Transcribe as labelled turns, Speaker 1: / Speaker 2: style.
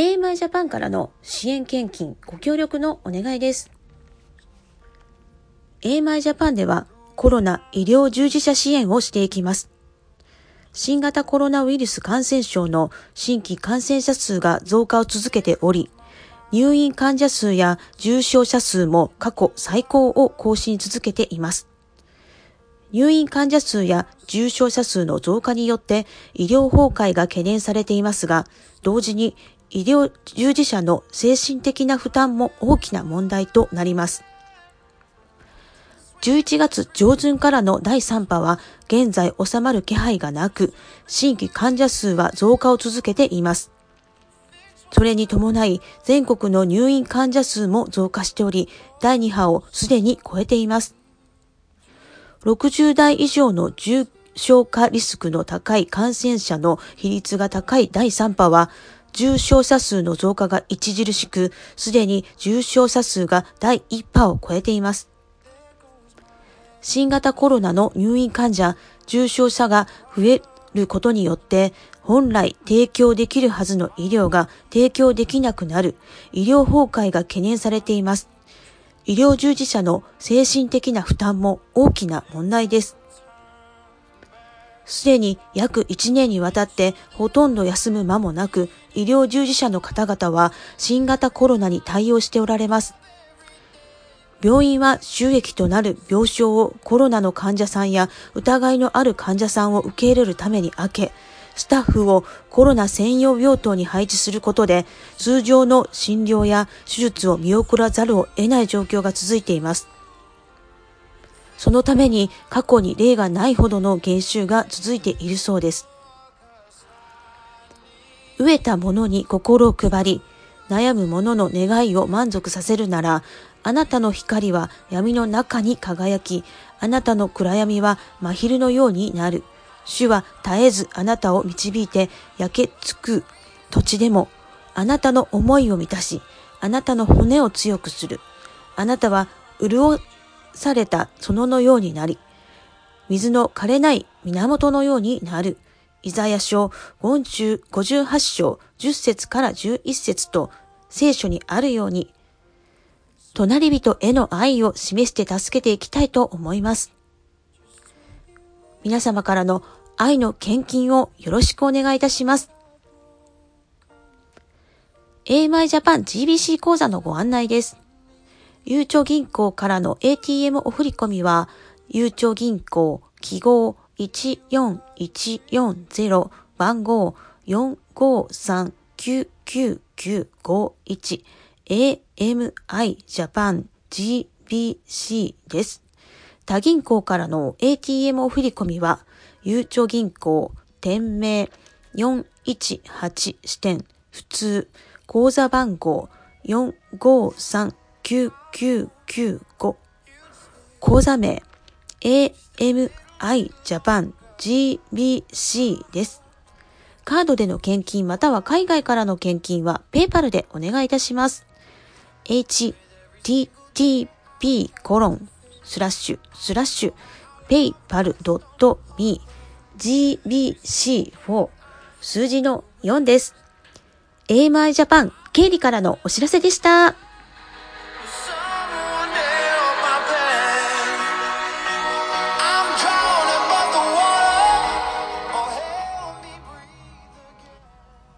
Speaker 1: AMI ジャパンからの支援献金ご協力のお願いです。AMI ジャパンではコロナ医療従事者支援をしていきます。新型コロナウイルス感染症の新規感染者数が増加を続けており、入院患者数や重症者数も過去最高を更新続けています。入院患者数や重症者数の増加によって医療崩壊が懸念されていますが、同時に医療従事者の精神的な負担も大きな問題となります。11月上旬からの第3波は現在収まる気配がなく、新規患者数は増加を続けています。それに伴い、全国の入院患者数も増加しており、第2波をすでに超えています。60代以上の重症化リスクの高い感染者の比率が高い第3波は、重症者数の増加が著しく、すでに重症者数が第1波を超えています。新型コロナの入院患者、重症者が増えることによって、本来提供できるはずの医療が提供できなくなる医療崩壊が懸念されています。医療従事者の精神的な負担も大きな問題です。すでに約1年にわたってほとんど休む間もなく、医療従事者の方々は新型コロナに対応しておられます。病院は収益となる病床をコロナの患者さんや疑いのある患者さんを受け入れるために開け、スタッフをコロナ専用病棟に配置することで、通常の診療や手術を見送らざるを得ない状況が続いています。そのために過去に例がないほどの減収が続いているそうです。飢えた者に心を配り、悩む者の願いを満足させるなら、あなたの光は闇の中に輝き、あなたの暗闇は真昼のようになる。主は絶えずあなたを導いて焼けつく土地でも、あなたの思いを満たし、あなたの骨を強くする。あなたは潤された園のようになり、水の枯れない源のようになる。イザヤ書58章10節から11節と聖書にあるように、隣人への愛を示して助けていきたいと思います。皆様からの愛の献金をよろしくお願いいたします。AMI Japan GBC 講座のご案内です。ゆうちょ銀行からの ATM お振込は、ゆうちょ銀行記号14140番号453-99951 AMI Japan GBC です。他銀行からの ATM お振込は、ゆうちょ銀行店名418支店普通口座番号4539995口座名 AMI Japan GBC です。カードでの献金または海外からの献金はペーパルでお願いいたします。http コロンスラッシュスラッシュ paypal.me gbc4 数字の4です。AMI ジャパン経理からのお知らせでした。